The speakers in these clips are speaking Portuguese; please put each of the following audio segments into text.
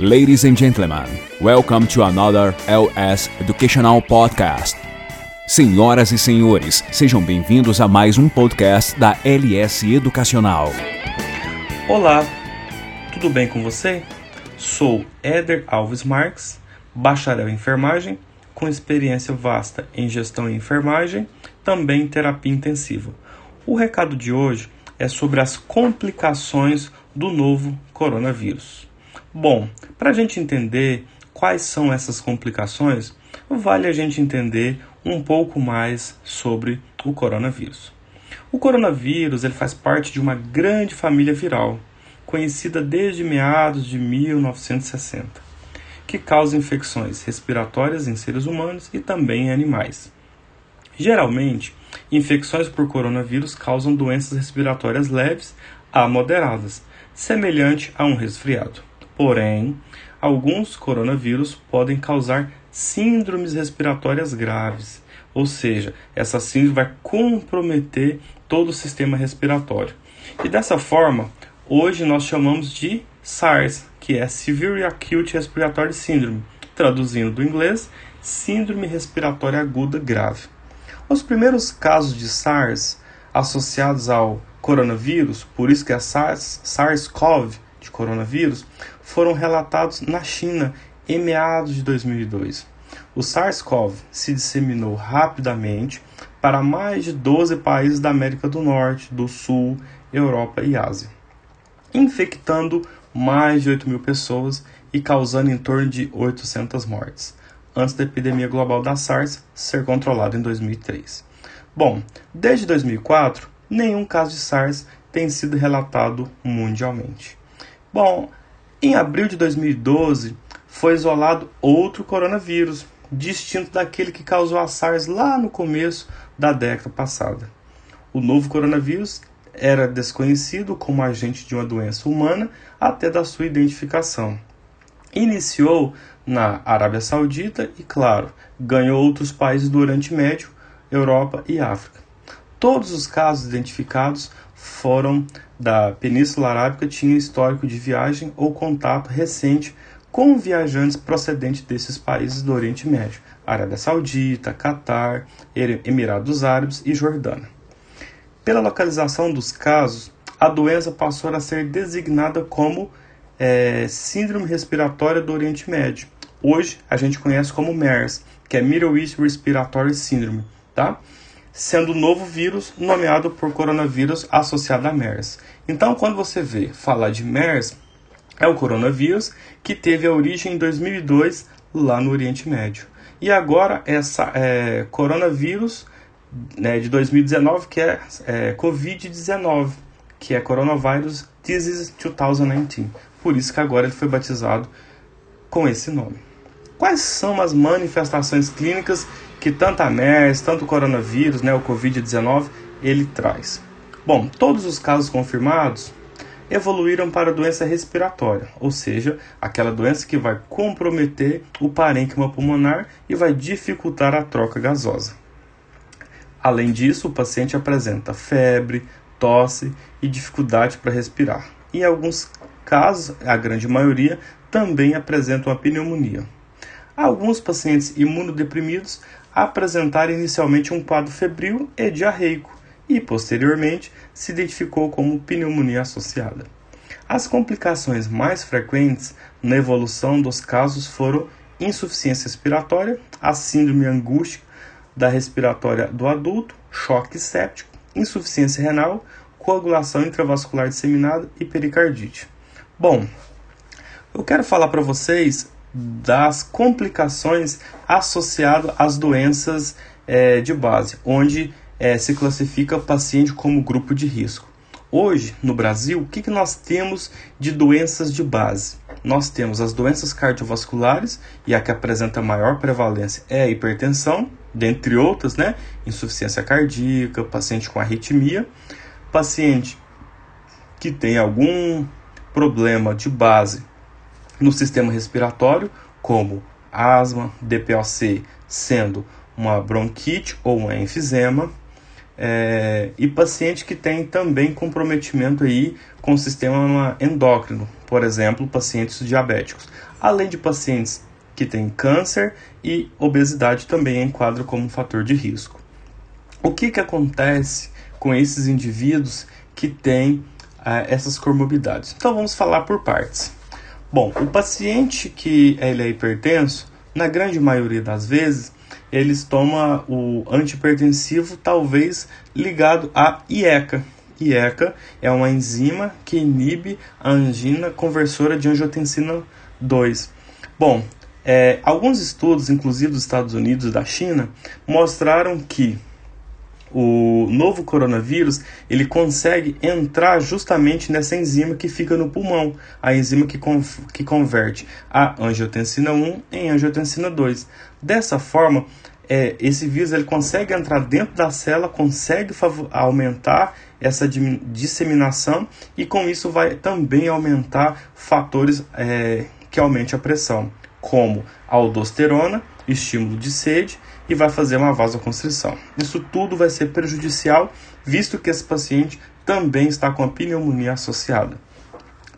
Ladies and gentlemen, welcome to another LS Educational Podcast. Senhoras e senhores, sejam bem-vindos a mais um podcast da LS Educacional. Olá, tudo bem com você? Sou Éder Alves Marques, bacharel em enfermagem, com experiência vasta em gestão e enfermagem, também em terapia intensiva. O recado de hoje é sobre as complicações do novo coronavírus. Bom, para a gente entender quais são essas complicações, vale a gente entender um pouco mais sobre o coronavírus. O coronavírus ele faz parte de uma grande família viral, conhecida desde meados de 1960, que causa infecções respiratórias em seres humanos e também em animais. Geralmente, infecções por coronavírus causam doenças respiratórias leves a moderadas, semelhante a um resfriado. Porém, alguns coronavírus podem causar síndromes respiratórias graves, ou seja, essa síndrome vai comprometer todo o sistema respiratório. E dessa forma, hoje nós chamamos de SARS, que é Severe Acute Respiratory Syndrome, traduzindo do inglês, Síndrome Respiratória Aguda Grave. Os primeiros casos de SARS associados ao coronavírus, por isso que é SARS, SARS-CoV de coronavírus, foram relatados na China em meados de 2002. O SARS-CoV se disseminou rapidamente para mais de 12 países da América do Norte, do Sul, Europa e Ásia, infectando mais de 8 mil pessoas e causando em torno de 800 mortes, antes da epidemia global da SARS ser controlada em 2003. Bom, desde 2004, nenhum caso de SARS tem sido relatado mundialmente. Bom, em abril de 2012 foi isolado outro coronavírus, distinto daquele que causou a SARS lá no começo da década passada. O novo coronavírus era desconhecido como agente de uma doença humana até da sua identificação. Iniciou na Arábia Saudita e, claro, ganhou outros países do Oriente Médio, Europa e África. Todos os casos identificados foram da Península Arábica tinham histórico de viagem ou contato recente com viajantes procedentes desses países do Oriente Médio, Arábia Saudita, Catar, Emirados Árabes e Jordânia. Pela localização dos casos, a doença passou a ser designada como é, Síndrome Respiratória do Oriente Médio. Hoje a gente conhece como MERS, que é Middle East Respiratory Syndrome, tá? Sendo o novo vírus nomeado por coronavírus associado a MERS. Então, quando você vê falar de MERS, é o coronavírus que teve a origem em 2002 lá no Oriente Médio. E agora essa é, coronavírus né, de 2019 que é, é Covid-19, que é Coronavirus Disease 2019. Por isso que agora ele foi batizado com esse nome. Quais são as manifestações clínicas que tanto a MERS, tanto o coronavírus, né, o Covid-19, ele traz. Bom, todos os casos confirmados evoluíram para doença respiratória, ou seja, aquela doença que vai comprometer o parênquima pulmonar e vai dificultar a troca gasosa. Além disso, o paciente apresenta febre, tosse e dificuldade para respirar. Em alguns casos, a grande maioria, também apresentam a pneumonia. Alguns pacientes imunodeprimidos apresentaram inicialmente um quadro febril e diarreico e, posteriormente, se identificou como pneumonia associada. As complicações mais frequentes na evolução dos casos foram insuficiência respiratória, a síndrome angústica da respiratória do adulto, choque séptico, insuficiência renal, coagulação intravascular disseminada e pericardite. Bom, eu quero falar para vocês das complicações associadas às doenças é, de base, onde é, se classifica o paciente como grupo de risco. Hoje, no Brasil, o que, que nós temos de doenças de base? Nós temos as doenças cardiovasculares, e a que apresenta maior prevalência é a hipertensão, dentre outras, né? Insuficiência cardíaca, paciente com arritmia, paciente que tem algum problema de base no sistema respiratório, como asma, DPOC sendo uma bronquite ou um enfisema, é, e paciente que tem também comprometimento aí com o sistema endócrino, por exemplo, pacientes diabéticos, além de pacientes que têm câncer e obesidade também enquadra como um fator de risco. O que, que acontece com esses indivíduos que têm ah, essas comorbidades? Então vamos falar por partes. Bom, o paciente que ele é hipertenso, na grande maioria das vezes, eles tomam o antipertensivo talvez ligado à IECA. IECA é uma enzima que inibe a angina conversora de angiotensina 2. Bom, é, alguns estudos, inclusive dos Estados Unidos e da China, mostraram que o novo coronavírus ele consegue entrar justamente nessa enzima que fica no pulmão, a enzima que, que converte a angiotensina 1 em angiotensina 2. Dessa forma, é, esse vírus ele consegue entrar dentro da célula, consegue aumentar essa disseminação e com isso vai também aumentar fatores é, que aumente a pressão, como a aldosterona, estímulo de sede e vai fazer uma vasoconstrição. Isso tudo vai ser prejudicial, visto que esse paciente também está com a pneumonia associada.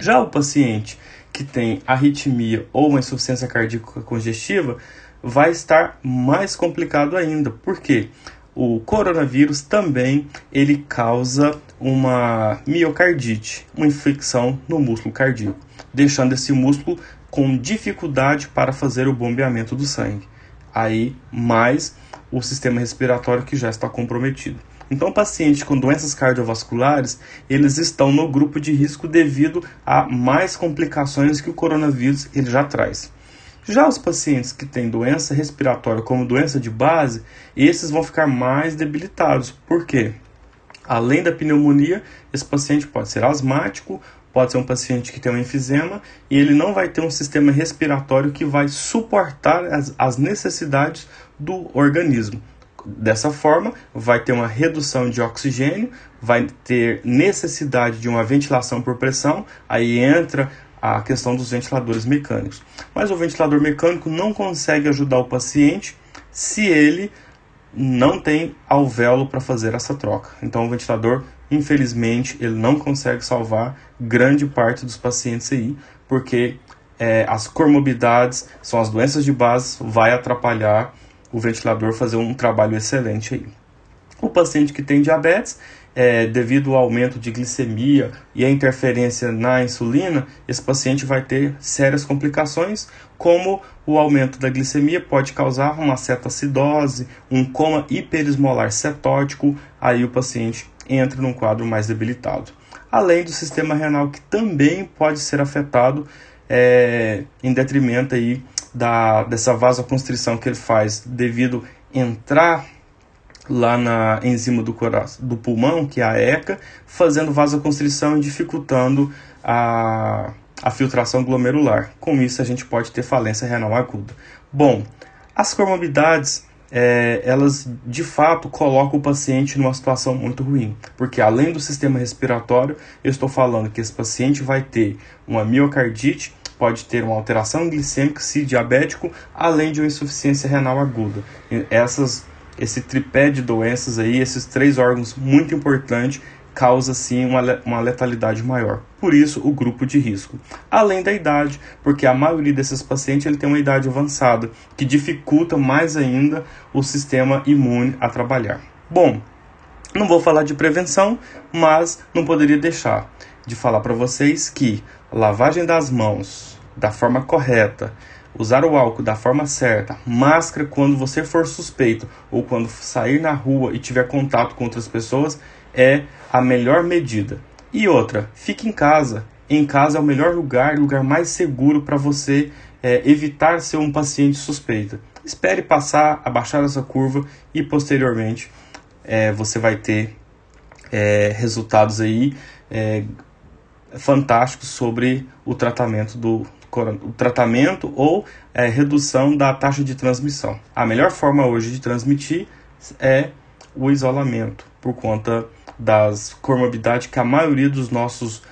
Já o paciente que tem arritmia ou uma insuficiência cardíaca congestiva vai estar mais complicado ainda. Por quê? O coronavírus também ele causa uma miocardite, uma infecção no músculo cardíaco, deixando esse músculo com dificuldade para fazer o bombeamento do sangue aí mais o sistema respiratório que já está comprometido. Então, pacientes com doenças cardiovasculares, eles estão no grupo de risco devido a mais complicações que o coronavírus ele já traz. Já os pacientes que têm doença respiratória como doença de base, esses vão ficar mais debilitados. Por quê? Além da pneumonia, esse paciente pode ser asmático pode ser um paciente que tem um enfisema e ele não vai ter um sistema respiratório que vai suportar as, as necessidades do organismo. Dessa forma, vai ter uma redução de oxigênio, vai ter necessidade de uma ventilação por pressão, aí entra a questão dos ventiladores mecânicos. Mas o ventilador mecânico não consegue ajudar o paciente se ele não tem alvéolo para fazer essa troca. Então o ventilador Infelizmente, ele não consegue salvar grande parte dos pacientes aí, porque é, as comorbidades são as doenças de base, vai atrapalhar o ventilador fazer um trabalho excelente aí. O paciente que tem diabetes, é, devido ao aumento de glicemia e a interferência na insulina, esse paciente vai ter sérias complicações, como o aumento da glicemia pode causar uma cetacidose, um coma hiperesmolar cetótico, aí o paciente entra num quadro mais debilitado. Além do sistema renal que também pode ser afetado é, em detrimento aí da, dessa vasoconstrição que ele faz devido entrar lá na enzima do, coração, do pulmão, que é a ECA, fazendo vasoconstrição e dificultando a, a filtração glomerular. Com isso, a gente pode ter falência renal aguda. Bom, as comorbidades é, elas de fato colocam o paciente numa situação muito ruim, porque além do sistema respiratório, eu estou falando que esse paciente vai ter uma miocardite, pode ter uma alteração glicêmica, se diabético, além de uma insuficiência renal aguda. Essas, esse tripé de doenças aí, esses três órgãos muito importantes, causa sim uma, uma letalidade maior. Por isso, o grupo de risco. Além da idade, porque a maioria desses pacientes ele tem uma idade avançada, que dificulta mais ainda o sistema imune a trabalhar. Bom, não vou falar de prevenção, mas não poderia deixar de falar para vocês que lavagem das mãos da forma correta, usar o álcool da forma certa, máscara quando você for suspeito ou quando sair na rua e tiver contato com outras pessoas é a melhor medida. E outra, fique em casa. Em casa é o melhor lugar, lugar mais seguro para você é, evitar ser um paciente suspeito. Espere passar, abaixar essa curva e posteriormente é, você vai ter é, resultados aí é, fantásticos sobre o tratamento do o tratamento ou é, redução da taxa de transmissão. A melhor forma hoje de transmitir é o isolamento por conta das comorbidades que a maioria dos nossos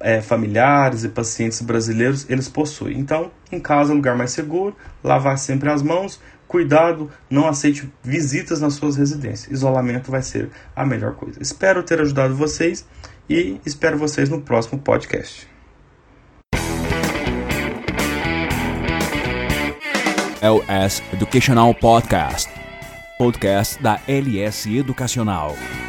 é, familiares e pacientes brasileiros eles possuem. Então, em casa, lugar mais seguro, lavar sempre as mãos, Cuidado, não aceite visitas nas suas residências. Isolamento vai ser a melhor coisa. Espero ter ajudado vocês e espero vocês no próximo podcast. LS Educational Podcast, podcast da LS Educacional.